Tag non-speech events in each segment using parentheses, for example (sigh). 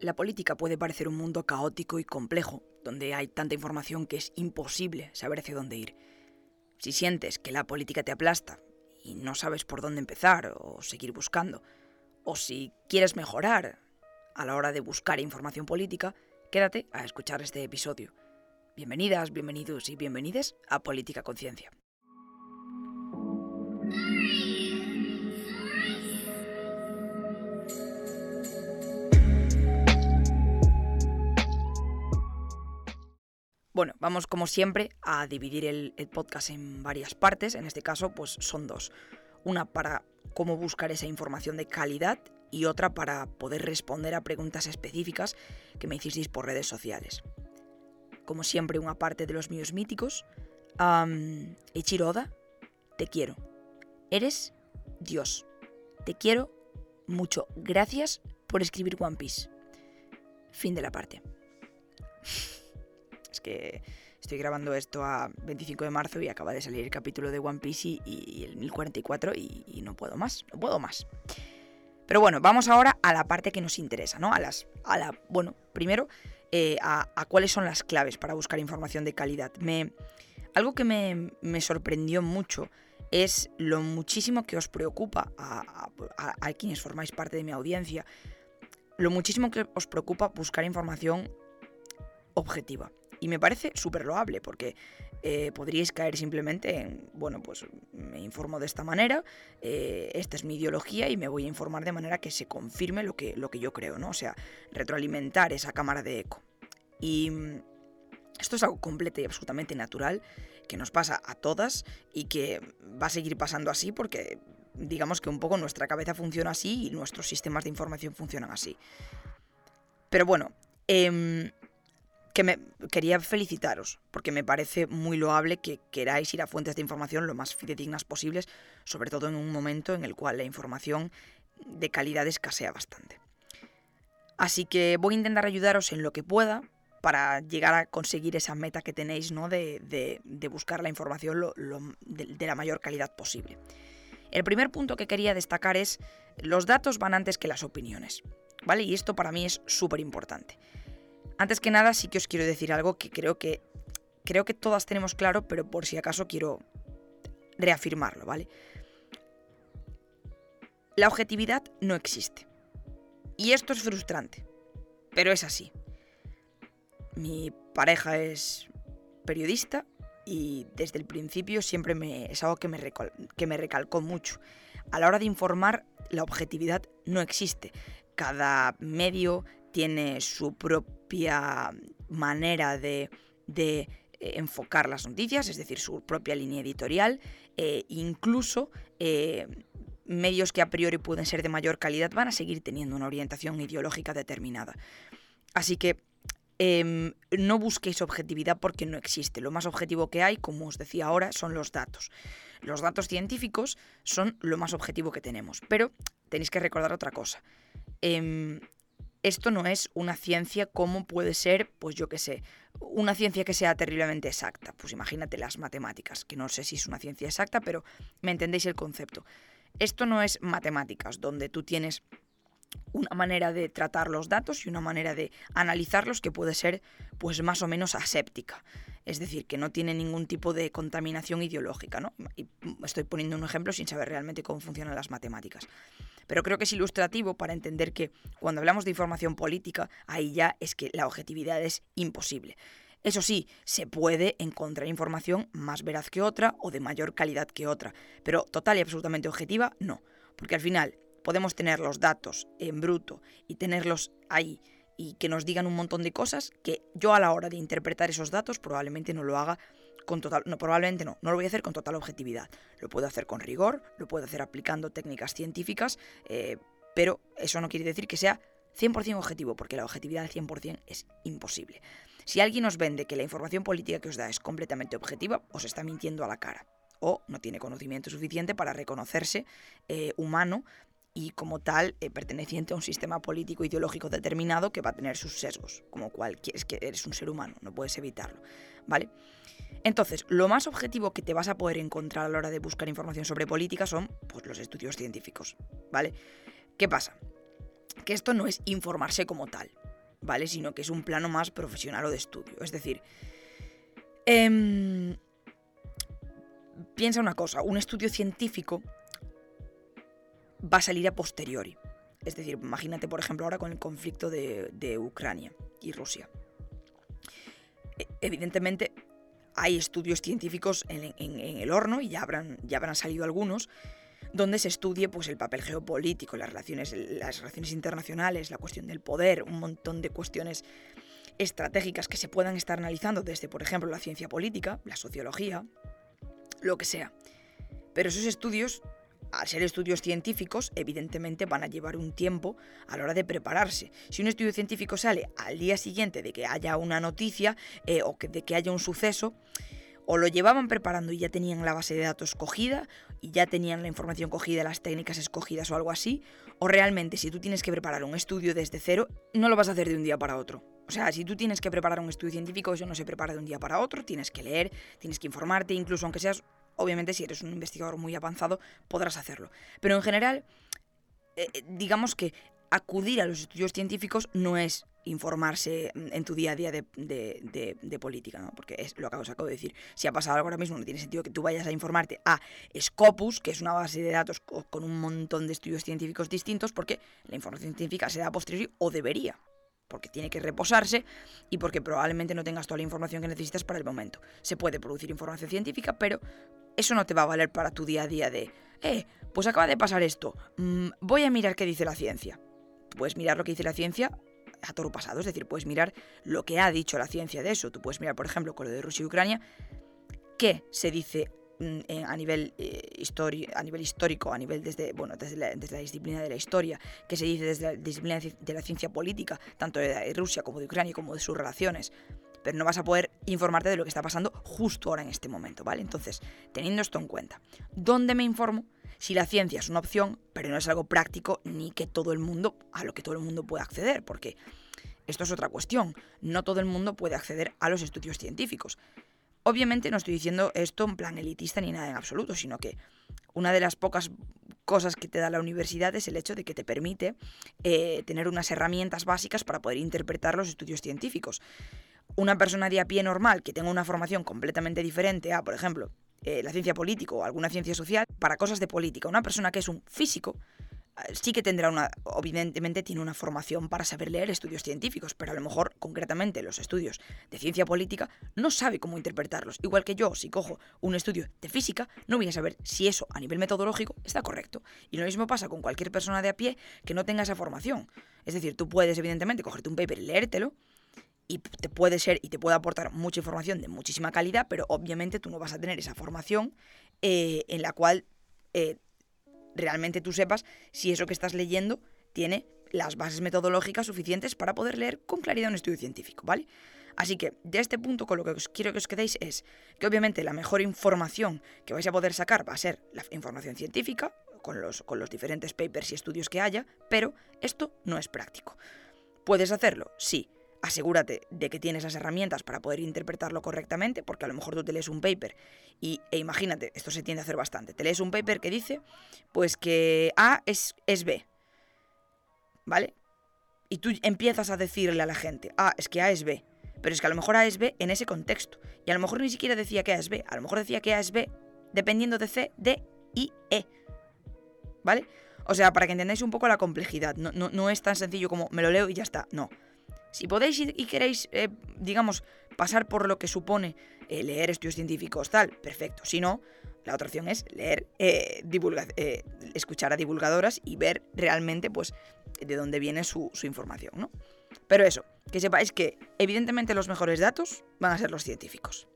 La política puede parecer un mundo caótico y complejo, donde hay tanta información que es imposible saber hacia dónde ir. Si sientes que la política te aplasta y no sabes por dónde empezar o seguir buscando, o si quieres mejorar a la hora de buscar información política, quédate a escuchar este episodio. Bienvenidas, bienvenidos y bienvenides a Política Conciencia. Bueno, vamos como siempre a dividir el, podcast en varias partes. En este caso, pues son dos. Una para cómo buscar esa información de calidad y otra para poder responder a preguntas específicas que me hicisteis por redes sociales. Como siempre, una parte de los míos míticos. Um, te quiero. Eres Dios. Te quiero mucho. Gracias por escribir One Piece. Fin de la parte que estoy grabando esto a 25 de marzo y acaba de salir el capítulo de One Piece y, el 1044 y, no puedo más, no puedo más. Pero bueno, vamos ahora a la parte que nos interesa, ¿no? A las. A la. Bueno, primero, eh, a, cuáles son las claves para buscar información de calidad. Me. Algo que me, me sorprendió mucho es lo muchísimo que os preocupa a, quienes formáis parte de mi audiencia. Lo muchísimo que os preocupa buscar información objetiva. Y me parece súper loable porque eh, podríais caer simplemente en, bueno, pues me informo de esta manera, eh, esta es mi ideología y me voy a informar de manera que se confirme lo que, lo que yo creo, ¿no? O sea, retroalimentar esa cámara de eco. Y mm, esto es algo completo y absolutamente natural que nos pasa a todas y que va a seguir pasando así porque digamos que un poco nuestra cabeza funciona así y nuestros sistemas de información funcionan así. Pero bueno, eh, que me quería felicitaros, porque me parece muy loable que queráis ir a fuentes de información lo más fidedignas posibles, sobre todo en un momento en el cual la información de calidad escasea bastante. Así que voy a intentar ayudaros en lo que pueda para llegar a conseguir esa meta que tenéis, ¿no? De, buscar la información de la mayor calidad posible. El primer punto que quería destacar es los datos van antes que las opiniones, ¿vale? Y esto para mí es súper importante. Antes que nada, sí que os quiero decir algo que creo que creo que todas tenemos claro, pero por si acaso quiero reafirmarlo, ¿vale? La objetividad no existe. Y esto es frustrante, pero es así. Mi pareja es periodista y desde el principio siempre me, es algo que me, que me recalcó mucho. A la hora de informar, la objetividad no existe. Cada medio tiene su manera de, eh, enfocar las noticias, es decir, su propia línea editorial, e incluso eh, medios que a priori pueden ser de mayor calidad van a seguir teniendo una orientación ideológica determinada. Así que em, no busquéis objetividad porque no existe. Lo más objetivo que hay, como os decía ahora, son los datos. Los datos científicos son lo más objetivo que tenemos. Pero tenéis que recordar otra cosa. Em, esto no es una ciencia como puede ser, pues yo qué sé, una ciencia que sea terriblemente exacta. Pues imagínate las matemáticas, que no sé si es una ciencia exacta, pero me entendéis el concepto. Esto no es matemáticas, donde tú tienes una manera de tratar los datos y una manera de analizarlos que puede ser pues más o menos aséptica. Es decir, que no tiene ningún tipo de contaminación ideológica, ¿no? Estoy poniendo un ejemplo sin saber realmente cómo funcionan las matemáticas pero creo que es ilustrativo para entender que cuando hablamos de información política, ahí ya es que la objetividad es imposible. Eso sí, se puede encontrar información más veraz que otra o de mayor calidad que otra, pero total y absolutamente objetiva no, porque al final podemos tener los datos en bruto y tenerlos ahí y que nos digan un montón de cosas que yo a la hora de interpretar esos datos probablemente no lo haga con total, no, probablemente no, no lo voy a hacer con total objetividad. Lo puedo hacer con rigor, lo puedo hacer aplicando técnicas científicas, eh, pero eso no quiere decir que sea 100% objetivo, porque la objetividad al 100% es imposible. Si alguien os vende que la información política que os da es completamente objetiva, os está mintiendo a la cara. O no tiene conocimiento suficiente para reconocerse eh, humano y como tal eh, perteneciente a un sistema político ideológico determinado que va a tener sus sesgos, como cualquier es que eres un ser humano, no puedes evitarlo, ¿vale? Entonces, lo más objetivo que te vas a poder encontrar a la hora de buscar información sobre política son pues, los estudios científicos, ¿vale? ¿Qué pasa? Que esto no es informarse como tal, ¿vale? Sino que es un plano más profesional o de estudio. Es decir, em, piensa una cosa, un estudio científico va a salir a posteriori. Es decir, imagínate, por ejemplo, ahora con el conflicto de, Ucrania y Rusia. E, evidentemente, hay estudios científicos en, el horno, y ya habrán, ya habrán salido algunos, donde se estudie pues, el papel geopolítico, las relaciones, las relaciones internacionales, la cuestión del poder, un montón de cuestiones estratégicas que se puedan estar analizando desde, por ejemplo, la ciencia política, la sociología, lo que sea. Pero esos estudios al ser estudios científicos, evidentemente van a llevar un tiempo a la hora de prepararse. Si un estudio científico sale al día siguiente de que haya una noticia eh, o de que haya un suceso, o lo llevaban preparando y ya tenían la base de datos cogida y ya tenían la información cogida, las técnicas escogidas o algo así, o realmente si tú tienes que preparar un estudio desde cero, no lo vas a hacer de un día para otro. O sea, si tú tienes que preparar un estudio científico, eso no se prepara de un día para otro, tienes que leer, tienes que informarte, incluso aunque seas Obviamente, si eres un investigador muy avanzado, podrás hacerlo. Pero en general, eh, eh, digamos que acudir a los estudios científicos no es informarse en tu día a día de, política, ¿no? porque es lo que os acabo de decir. Si ha pasado algo ahora mismo, no tiene sentido que tú vayas a informarte a Scopus, que es una base de datos con un montón de estudios científicos distintos, porque la información científica se da a posteriori o debería porque tiene que reposarse y porque probablemente no tengas toda la información que necesitas para el momento. Se puede producir información científica, pero eso no te va a valer para tu día a día de, eh, pues acaba de pasar esto, mm, voy a mirar qué dice la ciencia. Puedes mirar lo que dice la ciencia a todo pasado, es decir, puedes mirar lo que ha dicho la ciencia de eso. Tú puedes mirar, por ejemplo, con lo de Rusia y Ucrania, qué se dice Mm, a, nivel, eh, a nivel histórico, a nivel desde, bueno, desde la, disciplina de la historia, que se dice desde la disciplina de la ciencia política, tanto de Rusia como de Ucrania, como de sus relaciones. Pero no vas a poder informarte de lo que está pasando justo ahora en este momento, ¿vale? Entonces, teniendo esto en cuenta, ¿dónde me informo? Si la ciencia es una opción, pero no es algo práctico ni que todo el mundo, a lo que todo el mundo puede acceder, porque esto es otra cuestión. No todo el mundo puede acceder a los estudios científicos. Obviamente no estoy diciendo esto en plan elitista ni nada en absoluto, sino que una de las pocas cosas que te da la universidad es el hecho de que te permite eh, tener unas herramientas básicas para poder interpretar los estudios científicos. Una persona de a pie normal que tenga una formación completamente diferente a, por ejemplo, eh, la ciencia política o alguna ciencia social, para cosas de política, una persona que es un físico, sí que tendrá una, evidentemente tiene una formación para saber leer estudios científicos, pero a lo mejor concretamente los estudios de ciencia política no sabe cómo interpretarlos. Igual que yo, si cojo un estudio de física, no voy a saber si eso a nivel metodológico está correcto. Y lo mismo pasa con cualquier persona de a pie que no tenga esa formación. Es decir, tú puedes evidentemente cogerte un paper y leértelo, y te puede ser y te puede aportar mucha información de muchísima calidad, pero obviamente tú no vas a tener esa formación eh, en la cual eh, realmente tú sepas si eso que estás leyendo tiene las bases metodológicas suficientes para poder leer con claridad un estudio científico, ¿vale? Así que de este punto con lo que os quiero que os quedéis es que obviamente la mejor información que vais a poder sacar va a ser la información científica, con los, con los diferentes papers y estudios que haya, pero esto no es práctico. ¿Puedes hacerlo? Sí, asegúrate de que tienes las herramientas para poder interpretarlo correctamente, porque a lo mejor tú te lees un paper y, e imagínate, esto se tiende a hacer bastante, te lees un paper que dice, pues que A es, es B, ¿vale? Y tú empiezas a decirle a la gente, ah, es que A es B, pero es que a lo mejor A es B en ese contexto, y a lo mejor ni siquiera decía que A es B, a lo mejor decía que A es B dependiendo de C, D y E, ¿vale? O sea, para que entendáis un poco la complejidad, no, no es tan sencillo como me lo leo y ya está, no. Si podéis y queréis, eh, digamos, pasar por lo que supone eh, leer estudios científicos, tal, perfecto. Si no, la otra opción es leer, eh, escuchar a divulgadoras y ver realmente, pues, de dónde viene su, información. Pero eso, que sepáis que evidentemente los mejores datos van a ser los científicos.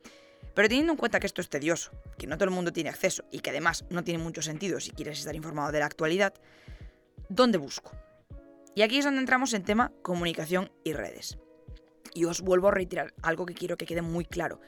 Pero teniendo en cuenta que esto es tedioso, que no todo el mundo tiene acceso y que además no tiene mucho sentido si quieres estar informado de la actualidad, ¿dónde busco? Y aquí es donde entramos en tema comunicación y redes. Y os vuelvo a reiterar algo que quiero que quede muy claro.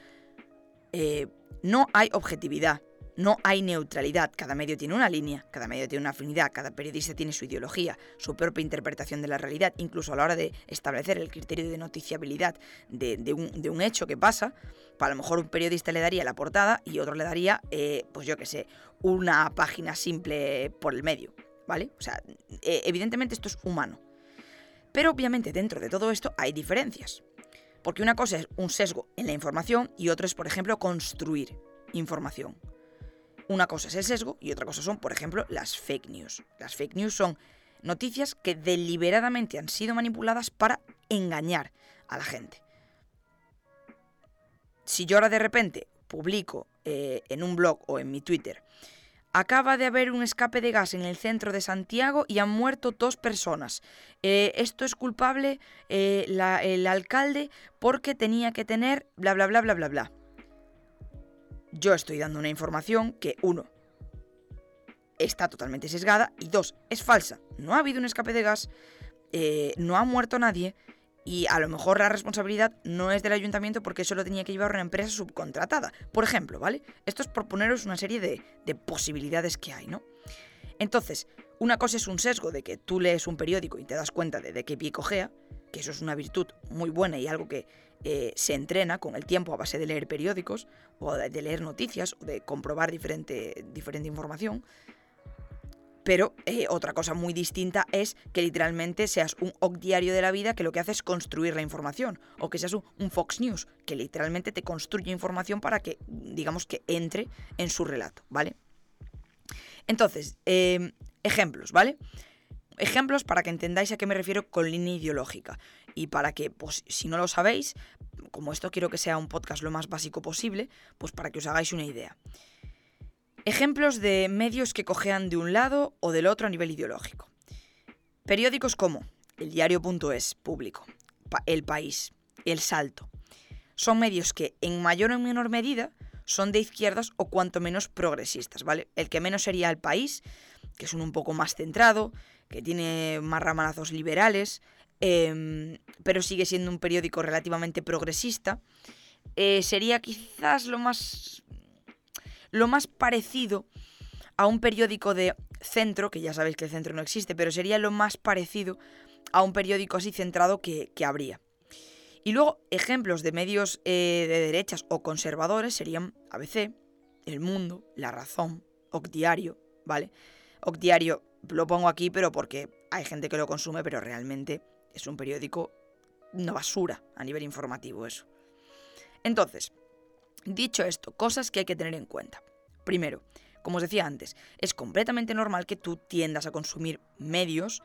Eh, no hay objetividad, no hay neutralidad. Cada medio tiene una línea, cada medio tiene una afinidad, cada periodista tiene su ideología, su propia interpretación de la realidad, incluso a la hora de establecer el criterio de noticiabilidad de, un, hecho que pasa. Para lo mejor un periodista le daría la portada y otro le daría, eh, pues yo qué sé, una página simple por el medio. ¿Vale? O sea, eh, evidentemente esto es humano. Pero obviamente dentro de todo esto hay diferencias. Porque una cosa es un sesgo en la información y otra es, por ejemplo, construir información. Una cosa es el sesgo y otra cosa son, por ejemplo, las fake news. Las fake news son noticias que deliberadamente han sido manipuladas para engañar a la gente. Si yo ahora de repente publico eh, en un blog o en mi Twitter, acaba de haber un escape de gas en el centro de Santiago y han muerto dos personas. Eh, esto es culpable eh, el alcalde porque tenía que tener bla bla bla bla bla bla. Yo estoy dando una información que, uno, está totalmente sesgada y dos, es falsa. No ha habido un escape de gas, no ha muerto nadie y a lo mejor la responsabilidad no es del ayuntamiento porque eso lo tenía que llevar una empresa subcontratada. Por ejemplo, ¿vale? Esto es por poneros una serie de, posibilidades que hay, ¿no? Entonces, una cosa es un sesgo de que tú lees un periódico y te das cuenta de, de qué pie cojea, que eso es una virtud muy buena y algo que eh, se entrena con el tiempo a base de leer periódicos o de, leer noticias o de comprobar diferente, diferente información. Pero eh, otra cosa muy distinta es que literalmente seas un OC diario de la vida que lo que hace es construir la información. O que seas un, Fox News que literalmente te construye información para que, digamos, que entre en su relato, ¿vale? Entonces, em, ejemplos, ¿vale? Ejemplos para que entendáis a qué me refiero con línea ideológica. Y para que, pues, si no lo sabéis, como esto quiero que sea un podcast lo más básico posible, pues para que os hagáis una idea. Ejemplos de medios que cojean de un lado o del otro a nivel ideológico. Periódicos como El Diario.es, público, El País, El Salto. Son medios que en mayor o menor medida son de izquierdas o cuanto menos progresistas, ¿vale? El que menos sería El País, que es un, poco más centrado, que tiene más ramalazos liberales, em, pero sigue siendo un periódico relativamente progresista. Eh, sería quizás lo más lo más parecido a un periódico de centro, que ya sabéis que el centro no existe, pero sería lo más parecido a un periódico así centrado que, habría. Y luego, ejemplos de medios eh, de derechas o conservadores serían ABC, El Mundo, La Razón, Ocdiario, ¿vale? Ocdiario lo pongo aquí, pero porque hay gente que lo consume, pero realmente es un periódico no basura a nivel informativo eso. Entonces, Dicho esto, cosas que hay que tener en cuenta. Primero, como os decía antes, es completamente normal que tú tiendas a consumir medios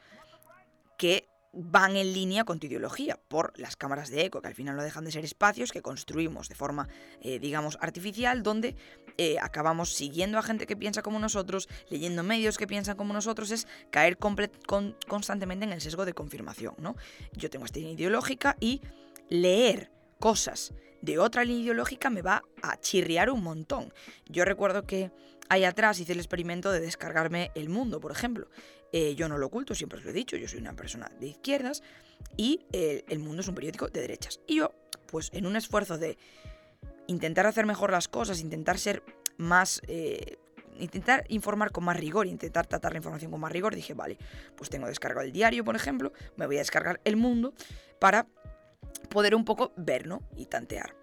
que van en línea con tu ideología, por las cámaras de eco, que al final no dejan de ser espacios que construimos de forma, eh, digamos, artificial, donde eh, acabamos siguiendo a gente que piensa como nosotros, leyendo medios que piensan como nosotros, es caer constantemente en el sesgo de confirmación, ¿no? Yo tengo esta idea ideológica y leer cosas de otra línea ideológica me va a chirriar un montón. Yo recuerdo que ahí atrás hice el experimento de descargarme El Mundo, por ejemplo. Eh, yo no lo oculto, siempre os lo he dicho, yo soy una persona de izquierdas y el, Mundo es un periódico de derechas. Y yo, pues en un esfuerzo de intentar hacer mejor las cosas, intentar ser más... Eh, intentar informar con más rigor, intentar tratar la información con más rigor, dije, vale, pues tengo descargado el diario, por ejemplo, me voy a descargar El Mundo para poder un poco ver, ¿no? Y tantear.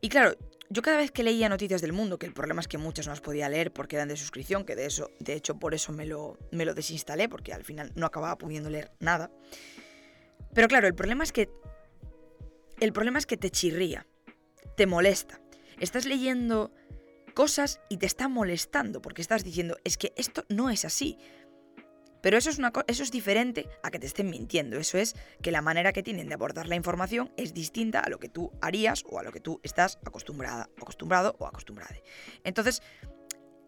Y claro, yo cada vez que leía noticias del mundo, que el problema es que muchas no las podía leer porque eran de suscripción, que de eso, de hecho, por eso me lo, me lo desinstalé, porque al final no acababa pudiendo leer nada. Pero claro, el problema es que. El problema es que te chirría, te molesta. Estás leyendo cosas y te está molestando porque estás diciendo, es que esto no es así. Pero eso es, eso es diferente a que te estén mintiendo. Eso es que la manera que tienen de abordar la información es distinta a lo que tú harías o a lo que tú estás acostumbrada, acostumbrado o acostumbrada. Entonces,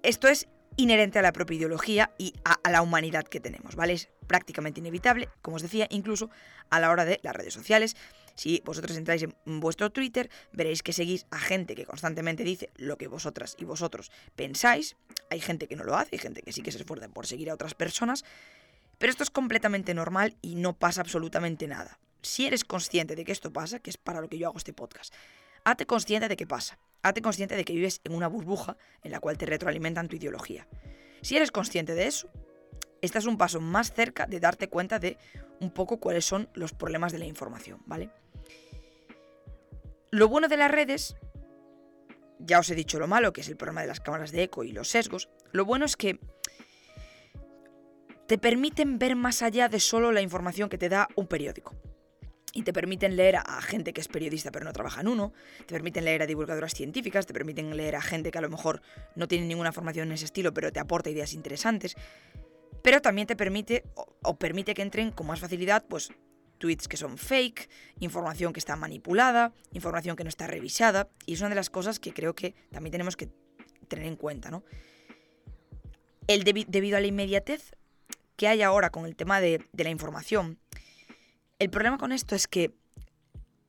esto es inherente a la propia ideología y a, la humanidad que tenemos, ¿vale? Es prácticamente inevitable, como os decía, incluso a la hora de las redes sociales. Si vosotros entráis en vuestro Twitter, veréis que seguís a gente que constantemente dice lo que vosotras y vosotros pensáis. Hay gente que no lo hace, hay gente que sí que se esfuerza por seguir a otras personas. Pero esto es completamente normal y no pasa absolutamente nada. Si eres consciente de que esto pasa, que es para lo que yo hago este podcast, hazte consciente de que pasa. Hazte consciente de que vives en una burbuja en la cual te retroalimentan tu ideología. Si eres consciente de eso, estás un paso más cerca de darte cuenta de un poco cuáles son los problemas de la información, ¿vale? Lo bueno de las redes, ya os he dicho lo malo, que es el problema de las cámaras de eco y los sesgos, lo bueno es que te permiten ver más allá de solo la información que te da un periódico. Y te permiten leer a gente que es periodista pero no trabaja en uno, te permiten leer a divulgadoras científicas, te permiten leer a gente que a lo mejor no tiene ninguna formación en ese estilo pero te aporta ideas interesantes. Pero también te permite o, permite que entren con más facilidad pues tweets que son fake, información que está manipulada, información que no está revisada, y es una de las cosas que creo que también tenemos que tener en cuenta, ¿no? El debido a la inmediatez que hay ahora con el tema de, de la información, el problema con esto es que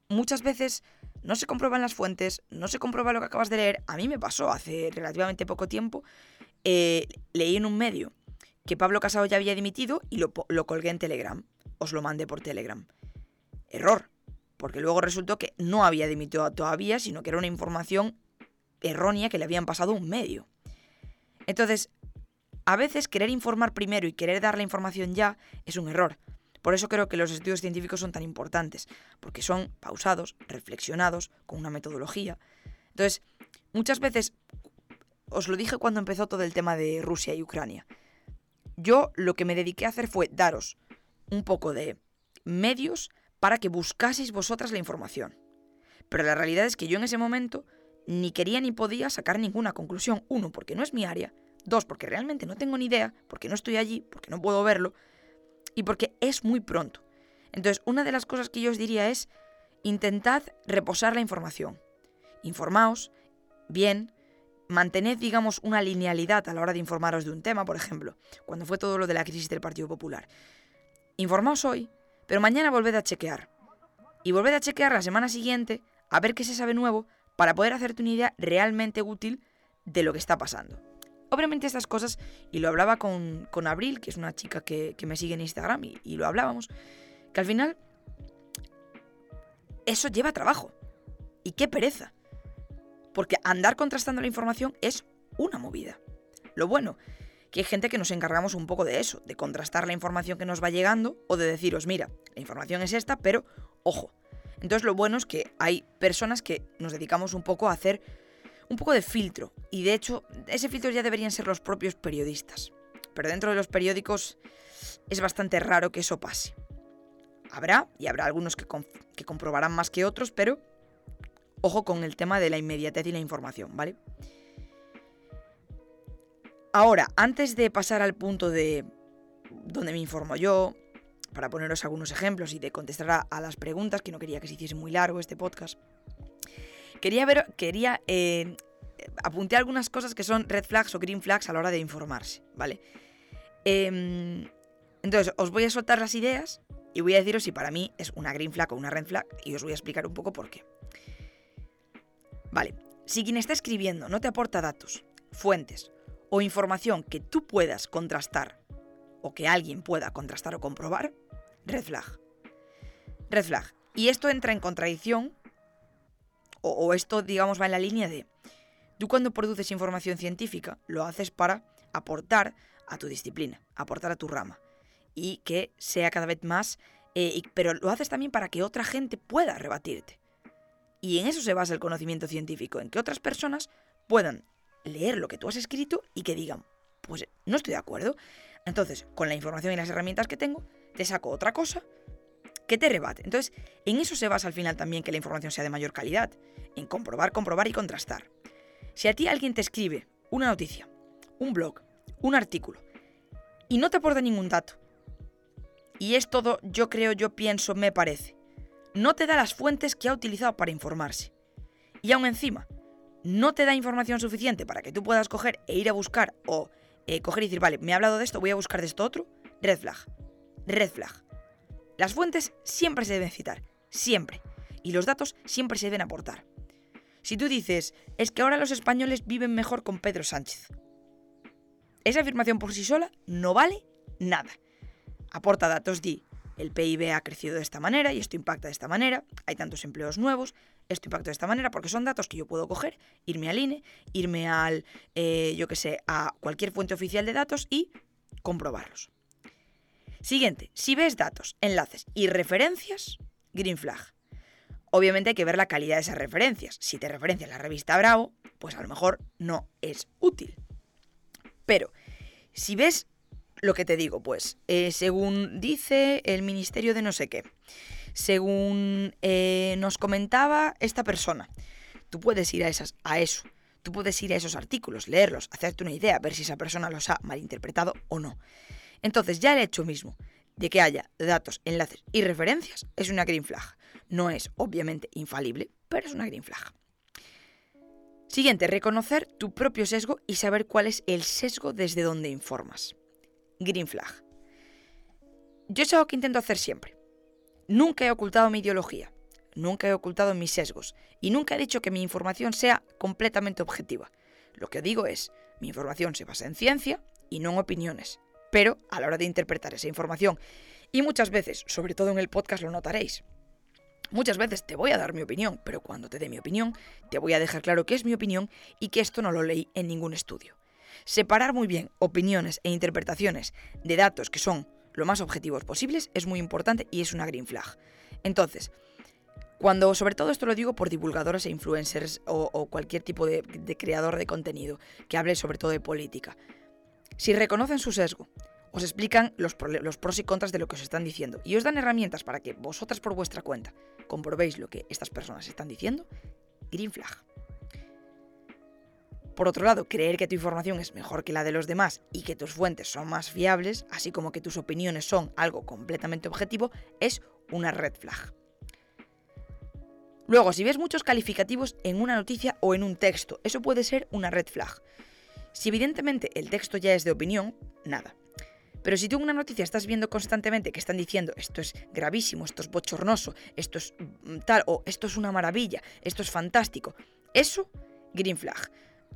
muchas veces no se comprueban las fuentes, no se comprueba lo que acabas de leer. A mí me pasó hace relativamente poco tiempo, eh, leí en un medio que Pablo Casado ya había dimitido y lo, lo colgué en Telegram. Os lo mandé por Telegram. Error, porque luego resultó que no había dimitido todavía, sino que era una información errónea que le habían pasado un medio. Entonces, a veces querer informar primero y querer dar la información ya es un error. Por eso creo que los estudios científicos son tan importantes, porque son pausados, reflexionados, con una metodología. Entonces, muchas veces, os lo dije cuando empezó todo el tema de Rusia y Ucrania, yo lo que me dediqué a hacer fue daros un poco de medios para que buscaseis vosotras la información. Pero la realidad es que yo en ese momento ni quería ni podía sacar ninguna conclusión. Uno, porque no es mi área. Dos, porque realmente no tengo ni idea, porque no estoy allí, porque no puedo verlo y porque es muy pronto. Entonces, una de las cosas que yo os diría es, intentad reposar la información. Informaos bien, mantened, digamos, una linealidad a la hora de informaros de un tema, por ejemplo, cuando fue todo lo de la crisis del Partido Popular. Informaos hoy, pero mañana volved a chequear. Y volved a chequear la semana siguiente a ver qué se sabe nuevo para poder hacerte una idea realmente útil de lo que está pasando. Obviamente estas cosas, y lo hablaba con, Abril, que es una chica que, me sigue en Instagram, y, y lo hablábamos, que al final eso lleva trabajo. Y qué pereza. Porque andar contrastando la información es una movida. Lo bueno, que hay gente que nos encargamos un poco de eso, de contrastar la información que nos va llegando o de deciros, mira, la información es esta, pero ojo. Entonces lo bueno es que hay personas que nos dedicamos un poco a hacer un poco de filtro. Y de hecho, ese filtro ya deberían ser los propios periodistas. Pero dentro de los periódicos es bastante raro que eso pase. Habrá, y habrá algunos que, que comprobarán más que otros, pero ojo con el tema de la inmediatez y la información, ¿vale? Ahora, antes de pasar al punto de donde me informo yo, para poneros algunos ejemplos y de contestar a, las preguntas, que no quería que se hiciese muy largo este podcast, Quería ver, quería eh, apunté algunas cosas que son red flags o green flags a la hora de informarse, ¿vale? Em, entonces, os voy a soltar las ideas y voy a deciros si para mí es una green flag o una red flag y os voy a explicar un poco por qué. Vale, si quien está escribiendo no te aporta datos, fuentes o información que tú puedas contrastar o que alguien pueda contrastar o comprobar, red flag. Red flag. Y esto entra en contradicción o, esto, digamos, va en la línea de, tú cuando produces información científica, lo haces para aportar a tu disciplina, aportar a tu rama, y que sea cada vez más, eh, pero lo haces también para que otra gente pueda rebatirte. Y en eso se basa el conocimiento científico, en que otras personas puedan leer lo que tú has escrito y que digan, pues no estoy de acuerdo. Entonces, con la información y las herramientas que tengo, te saco otra cosa que te rebate. Entonces, en eso se basa al final también que la información sea de mayor calidad, en comprobar, comprobar y contrastar. Si a ti alguien te escribe una noticia, un blog, un artículo, y no te aporta ningún dato, y es todo, yo creo, yo pienso, me parece, no te da las fuentes que ha utilizado para informarse, y aún encima, no te da información suficiente para que tú puedas coger e ir a buscar o eh, coger y decir, vale, me ha hablado de esto, voy a buscar de esto otro, red flag, red flag. Las fuentes siempre se deben citar, siempre. Y los datos siempre se deben aportar. Si tú dices, es que ahora los españoles viven mejor con Pedro Sánchez. Esa afirmación por sí sola no vale nada. Aporta datos, di, el PIB ha crecido de esta manera y esto impacta de esta manera, hay tantos empleos nuevos, esto impacta de esta manera, porque son datos que yo puedo coger, irme al INE, irme al, eh, yo que sé, a cualquier fuente oficial de datos y comprobarlos. Siguiente, si ves datos, enlaces y referencias, green flag. Obviamente hay que ver la calidad de esas referencias. Si te referencia la revista Bravo, pues a lo mejor no es útil. Pero si ves lo que te digo, pues, eh, según dice el ministerio de no sé qué, según eh, nos comentaba esta persona, tú puedes ir a, esas, a eso, tú puedes ir a esos artículos, leerlos, hacerte una idea, ver si esa persona los ha malinterpretado o no. Entonces, ya el hecho mismo de que haya datos, enlaces y referencias es una green flag. No es, obviamente, infalible, pero es una green flag. Siguiente, reconocer tu propio sesgo y saber cuál es el sesgo desde donde informas. Green flag. Yo es algo que intento hacer siempre. Nunca he ocultado mi ideología, nunca he ocultado mis sesgos y nunca he dicho que mi información sea completamente objetiva. Lo que digo es, mi información se basa en ciencia y no en opiniones, pero a la hora de interpretar esa información, y muchas veces, sobre todo en el podcast lo notaréis, muchas veces te voy a dar mi opinión, pero cuando te dé mi opinión, te voy a dejar claro que es mi opinión y que esto no lo leí en ningún estudio. Separar muy bien opiniones e interpretaciones de datos que son lo más objetivos posibles es muy importante y es una green flag. Entonces, cuando, sobre todo esto lo digo por divulgadoras e influencers o, cualquier tipo de, creador de contenido que hable sobre todo de política, si reconocen su sesgo, os explican los, los, pros y contras de lo que os están diciendo y os dan herramientas para que vosotras por vuestra cuenta comprobéis lo que estas personas están diciendo, green flag. Por otro lado, creer que tu información es mejor que la de los demás y que tus fuentes son más fiables, así como que tus opiniones son algo completamente objetivo, es una red flag. Luego, si ves muchos calificativos en una noticia o en un texto, eso puede ser una red flag. Si evidentemente el texto ya es de opinión, nada. Pero si tú en una noticia estás viendo constantemente que están diciendo esto es gravísimo, esto es bochornoso, esto es mm, tal, o esto es una maravilla, esto es fantástico, eso, green flag.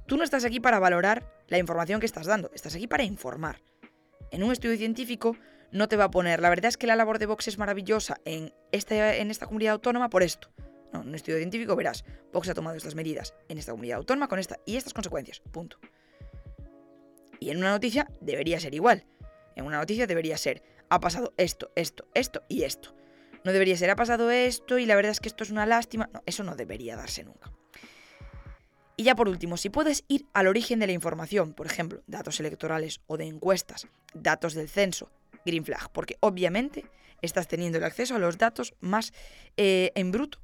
Tú no estás aquí para valorar la información que estás dando, estás aquí para informar. En un estudio científico no te va a poner, la verdad es que la labor de Vox es maravillosa en esta, en esta comunidad autónoma por esto. No, en un estudio científico verás, Vox ha tomado estas medidas en esta comunidad autónoma con esta y estas consecuencias. Punto. Y en una noticia debería ser igual. En una noticia debería ser, ha pasado esto, esto, esto y esto. No debería ser, ha pasado esto y la verdad es que esto es una lástima. No, eso no debería darse nunca. Y ya por último, si puedes ir al origen de la información, por ejemplo, datos electorales o de encuestas, datos del censo, green flag, porque obviamente estás teniendo el acceso a los datos más eh, en bruto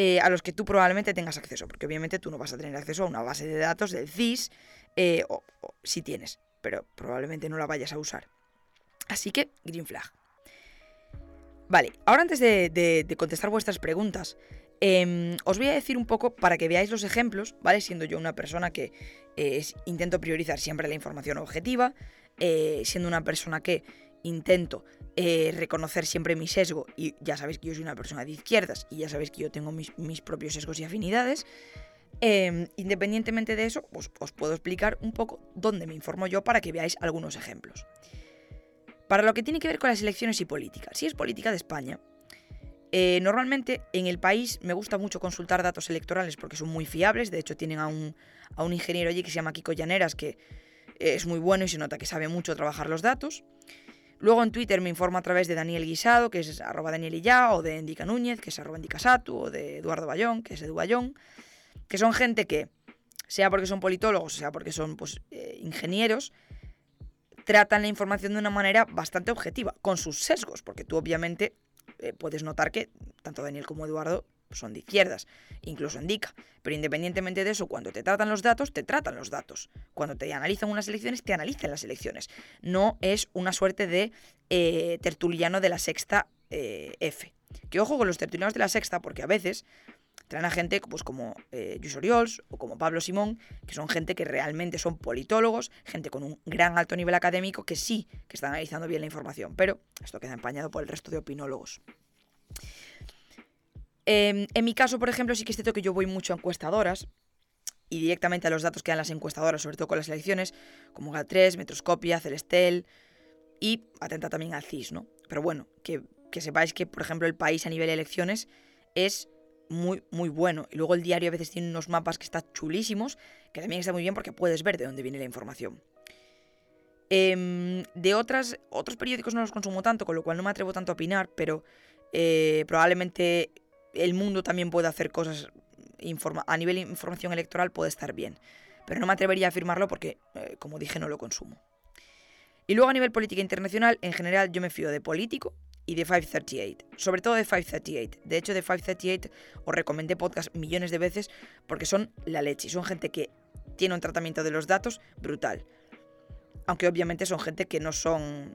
eh, a los que tú probablemente tengas acceso, porque obviamente tú no vas a tener acceso a una base de datos del CIS, eh, o, si tienes, pero probablemente no la vayas a usar. Así que, green flag. Vale, ahora antes de contestar vuestras preguntas, Em, os voy a decir un poco para que veáis los ejemplos, ¿vale? Siendo yo una persona que eh, intento priorizar siempre la información objetiva, eh, siendo una persona que intento eh, reconocer siempre mi sesgo, y ya sabéis que yo soy una persona de izquierdas, y ya sabéis que yo tengo mis, propios sesgos y afinidades, em, independientemente de eso, pues os puedo explicar un poco dónde me informo yo para que veáis algunos ejemplos. Para lo que tiene que ver con las elecciones y política, si es política de España, eh, normalmente en el país me gusta mucho consultar datos electorales porque son muy fiables. De hecho, tienen a un, a un ingeniero allí que se llama Kiko Llaneras, que es muy bueno y se nota que sabe mucho trabajar los datos. Luego en Twitter me informo a través de Daniel Guisado, que es arroba Daniel o de Endica Núñez, que es arroba Endicasatu, o de Eduardo Bayón, que es Edu Bayón, que son gente que, sea porque son politólogos, sea porque son pues, eh, ingenieros, tratan la información de una manera bastante objetiva, con sus sesgos, porque tú obviamente eh, puedes notar que tanto Daniel como Eduardo son de izquierdas, incluso indica. Pero independientemente de eso, cuando te tratan los datos, te tratan los datos. Cuando te analizan unas elecciones, te analizan las elecciones. No es una suerte de eh, tertuliano de la sexta eh, F. Que ojo con los tertulianos de la sexta, porque a veces traen a gente pues, como eh, Oriols o como Pablo Simón, que son gente que realmente son politólogos, gente con un gran alto nivel académico que sí que están analizando bien la información, pero esto queda empañado por el resto de opinólogos. Em, en mi caso, por ejemplo, sí que es cierto que yo voy mucho a encuestadoras y directamente a los datos que dan las encuestadoras, sobre todo con las elecciones, como GAT3, Metroscopia, Celestel y atenta también al CIS, ¿no? Pero bueno, que, que sepáis que, por ejemplo, el país a nivel de elecciones es muy, muy bueno. Y luego el diario a veces tiene unos mapas que están chulísimos, que también está muy bien porque puedes ver de dónde viene la información. Em, de otras, otros periódicos no los consumo tanto, con lo cual no me atrevo tanto a opinar, pero eh, probablemente el mundo también puede hacer cosas a nivel de información electoral puede estar bien. Pero no me atrevería a afirmarlo porque, eh, como dije, no lo consumo. Y luego a nivel política internacional, en general yo me fío de político y de 538. Sobre todo de 538. De hecho, de 538 os recomendé podcast millones de veces porque son la leche. Son gente que tiene un tratamiento de los datos brutal. Aunque obviamente son gente que no son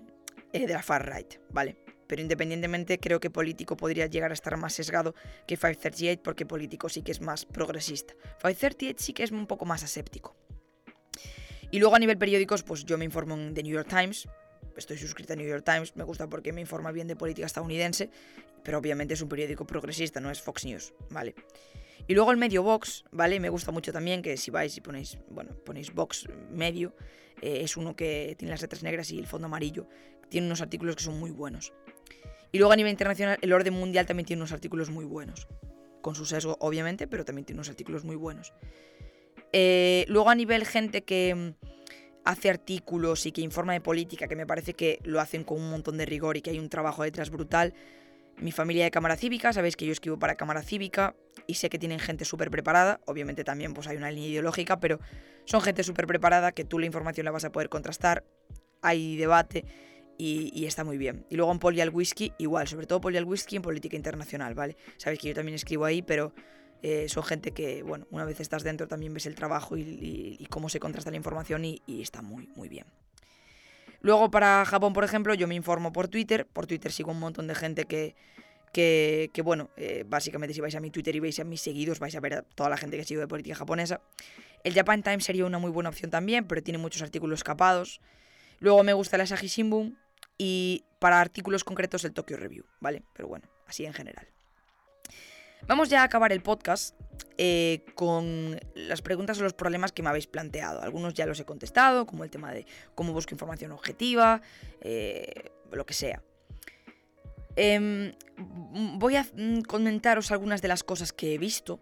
eh, de la far right, ¿vale? Pero independientemente creo que político podría llegar a estar más sesgado que 538 porque político sí que es más progresista. 538 sí que es un poco más aséptico. Y luego a nivel periódicos, pues yo me informo en The New York Times. Estoy suscrita a New York Times, me gusta porque me informa bien de política estadounidense, pero obviamente es un periódico progresista, no es Fox News, ¿vale? Y luego el medio Vox, ¿vale? Me gusta mucho también que si vais y ponéis, bueno, ponéis Vox medio, eh, es uno que tiene las letras negras y el fondo amarillo. Tiene unos artículos que son muy buenos. Y luego a nivel internacional, el orden mundial también tiene unos artículos muy buenos. Con su sesgo, obviamente, pero también tiene unos artículos muy buenos. Eh, luego a nivel gente que mm, hace artículos y que informa de política, que me parece que lo hacen con un montón de rigor y que hay un trabajo detrás brutal. Mi familia de Cámara Cívica, sabéis que yo escribo para Cámara Cívica y sé que tienen gente súper preparada. Obviamente también pues hay una línea ideológica, pero son gente súper preparada que tú la información la vas a poder contrastar. Hay debate y, está muy bien. Y luego en Polial Whisky, igual, sobre todo Polial Whisky en política internacional, ¿vale? Sabéis que yo también escribo ahí, pero eh, son gente que, bueno, una vez estás dentro también ves el trabajo y, cómo se contrasta la información y, está muy, muy bien. Luego para Japón, por ejemplo, yo me informo por Twitter. Por Twitter sigo un montón de gente que, que, bueno, eh, básicamente si vais a mi Twitter y veis a mis seguidos, vais a ver a toda la gente que sigo de política japonesa. El Japan Times sería una muy buena opción también, pero tiene muchos artículos escapados. Luego me gusta el Asahi Shimbun y para artículos concretos el Tokyo Review, ¿vale? Pero bueno, así en general. Vamos ya a acabar el podcast eh, con las preguntas o los problemas que me habéis planteado. Algunos ya los he contestado, como el tema de cómo busco información objetiva, eh, lo que sea. Em, voy a mm, comentaros algunas de las cosas que he visto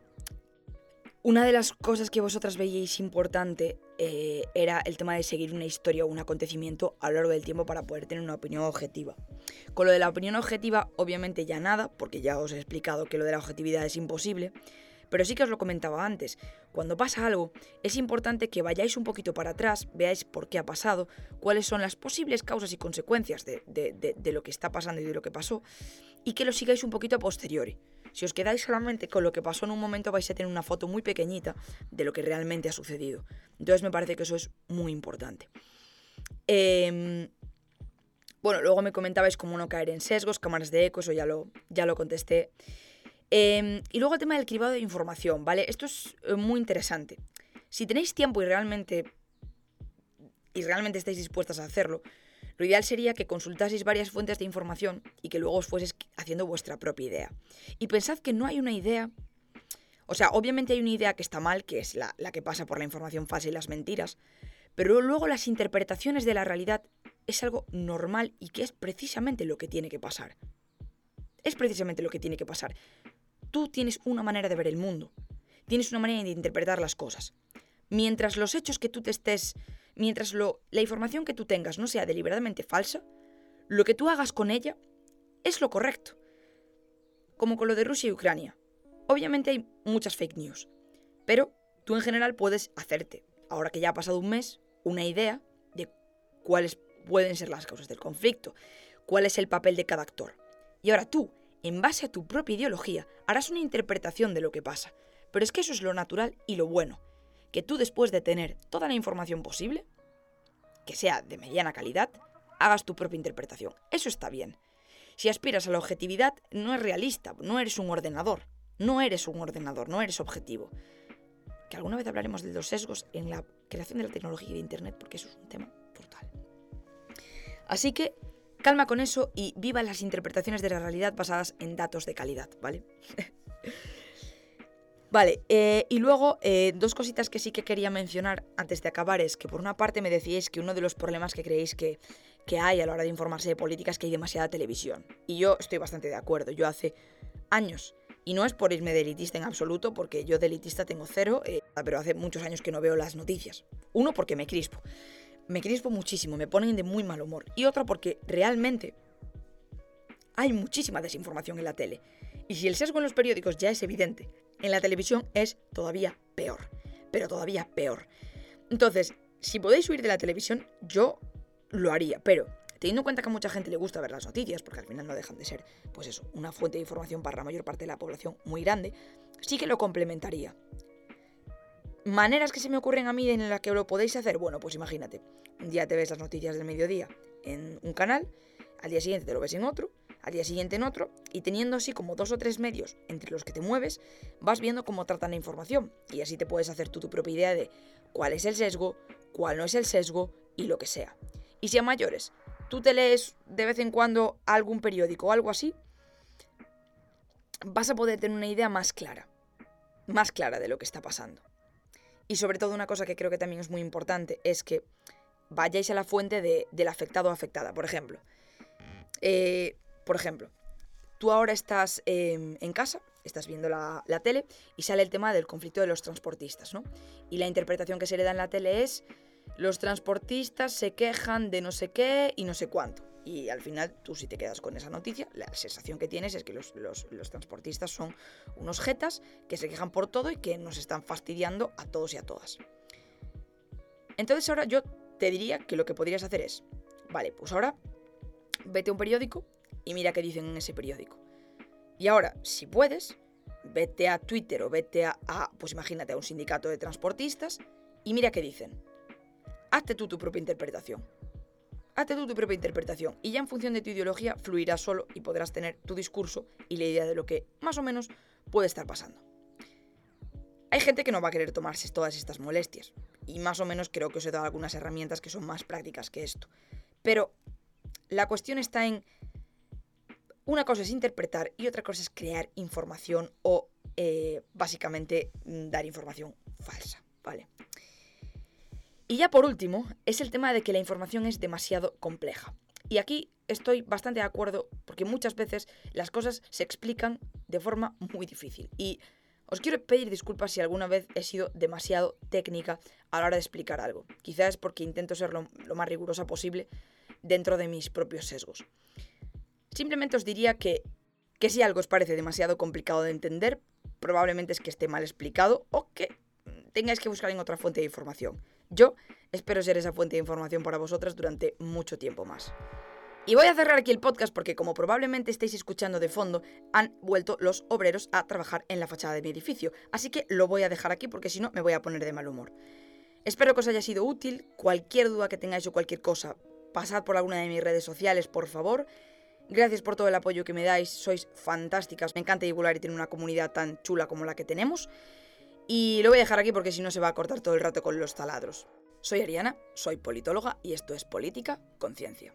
una de las cosas que vosotras veíais importante eh, era el tema de seguir una historia o un acontecimiento a lo largo del tiempo para poder tener una opinión objetiva. Con lo de la opinión objetiva, obviamente ya nada, porque ya os he explicado que lo de la objetividad es imposible, pero sí que os lo comentaba antes, cuando pasa algo, es importante que vayáis un poquito para atrás, veáis por qué ha pasado, cuáles son las posibles causas y consecuencias de, de lo que está pasando y de lo que pasó, y que lo sigáis un poquito a posteriori. Si os quedáis solamente con lo que pasó en un momento vais a tener una foto muy pequeñita de lo que realmente ha sucedido. Entonces me parece que eso es muy importante. Em, bueno, luego me comentabais cómo no caer en sesgos, cámaras de eco, eso ya lo, ya lo contesté. Em, y luego el tema del cribado de información, ¿vale? Esto es eh, muy interesante. Si tenéis tiempo y realmente, y realmente estáis dispuestas a hacerlo, lo ideal sería que consultaseis varias fuentes de información y que luego os fueseis haciendo vuestra propia idea. Y pensad que no hay una idea... O sea, obviamente hay una idea que está mal, que es la, que pasa por la información falsa y las mentiras, pero luego las interpretaciones de la realidad es algo normal y que es precisamente lo que tiene que pasar. Es precisamente lo que tiene que pasar. Tú tienes una manera de ver el mundo, tienes una manera de interpretar las cosas. Mientras los hechos que tú te estés mientras lo, la información que tú tengas no sea deliberadamente falsa, lo que tú hagas con ella es lo correcto. Como con lo de Rusia y Ucrania. Obviamente hay muchas fake news, pero tú en general puedes hacerte, ahora que ya ha pasado un mes, una idea de cuáles pueden ser las causas del conflicto, cuál es el papel de cada actor. Y ahora tú, en base a tu propia ideología, harás una interpretación de lo que pasa. Pero es que eso es lo natural y lo bueno que tú después de tener toda la información posible, que sea de mediana calidad, hagas tu propia interpretación. Eso está bien. Si aspiras a la objetividad, no es realista, no eres un ordenador. No eres un ordenador, no eres objetivo. Que alguna vez hablaremos de los sesgos en la creación de la tecnología y de Internet, porque eso es un tema brutal. Así que calma con eso y viva las interpretaciones de la realidad basadas en datos de calidad, ¿vale? (laughs) Vale, eh, y luego eh, dos cositas que sí que quería mencionar antes de acabar es que por una parte me decíais que uno de los problemas que creéis que, que hay a la hora de informarse de política es que hay demasiada televisión. Y yo estoy bastante de acuerdo. Yo hace años, y no es por irme de elitista en absoluto, porque yo de elitista tengo cero, eh, pero hace muchos años que no veo las noticias. Uno, porque me crispo. Me crispo muchísimo, me ponen de muy mal humor. Y otro, porque realmente hay muchísima desinformación en la tele. Y si el sesgo en los periódicos ya es evidente, en la televisión es todavía peor. Pero todavía peor. Entonces, si podéis huir de la televisión, yo lo haría, pero teniendo en cuenta que a mucha gente le gusta ver las noticias, porque al final no dejan de ser, pues eso, una fuente de información para la mayor parte de la población muy grande, sí que lo complementaría. Maneras que se me ocurren a mí en las que lo podéis hacer, bueno, pues imagínate, un día te ves las noticias del mediodía en un canal, al día siguiente te lo ves en otro, al día siguiente en otro, y teniendo así como dos o tres medios entre los que te mueves, vas viendo cómo tratan la información, y así te puedes hacer tú tu propia idea de cuál es el sesgo, cuál no es el sesgo y lo que sea. Y si a mayores, tú te lees de vez en cuando algún periódico o algo así, vas a poder tener una idea más clara, más clara de lo que está pasando. Y sobre todo una cosa que creo que también es muy importante es que vayáis a la fuente del afectado o afectada. Por ejemplo, eh, por ejemplo, tú ahora estás em, en casa, estás viendo la, tele y sale el tema del conflicto de los transportistas, ¿no? Y la interpretación que se le da en la tele es los transportistas se quejan de no sé qué y no sé cuánto. Y al final tú si te quedas con esa noticia, la sensación que tienes es que los, los, los, transportistas son unos jetas que se quejan por todo y que nos están fastidiando a todos y a todas. Entonces ahora yo te diría que lo que podrías hacer es, vale, pues ahora vete a un periódico y mira qué dicen en ese periódico. Y ahora, si puedes, vete a Twitter o vete a, pues imagínate, a un sindicato de transportistas y mira qué dicen. Hazte tú tu propia interpretación. Hazte tú tu propia interpretación y ya en función de tu ideología fluirás solo y podrás tener tu discurso y la idea de lo que más o menos puede estar pasando. Hay gente que no va a querer tomarse todas estas molestias y más o menos creo que os he dado algunas herramientas que son más prácticas que esto. Pero la cuestión está en una cosa es interpretar y otra cosa es crear información o eh, básicamente mm, dar información falsa, ¿vale? Y ya por último, es el tema de que la información es demasiado compleja. Y aquí estoy bastante de acuerdo porque muchas veces las cosas se explican de forma muy difícil. Y os quiero pedir disculpas si alguna vez he sido demasiado técnica a la hora de explicar algo. Quizás es porque intento ser lo, lo más rigurosa posible dentro de mis propios sesgos. Simplemente os diría que, que si algo os parece demasiado complicado de entender, probablemente es que esté mal explicado o que tengáis que buscar en otra fuente de información. Yo espero ser esa fuente de información para vosotras durante mucho tiempo más. Y voy a cerrar aquí el podcast porque como probablemente estéis escuchando de fondo, han vuelto los obreros a trabajar en la fachada de mi edificio, así que lo voy a dejar aquí porque si no me voy a poner de mal humor. Espero que os haya sido útil, cualquier duda que tengáis o cualquier cosa, pasad por alguna de mis redes sociales, por favor. Gracias por todo el apoyo que me dais, sois fantásticas, me encanta divulgar y tener una comunidad tan chula como la que tenemos. Y lo voy a dejar aquí porque si no se va a cortar todo el rato con los taladros. Soy Ariana, soy politóloga y esto es Política Conciencia.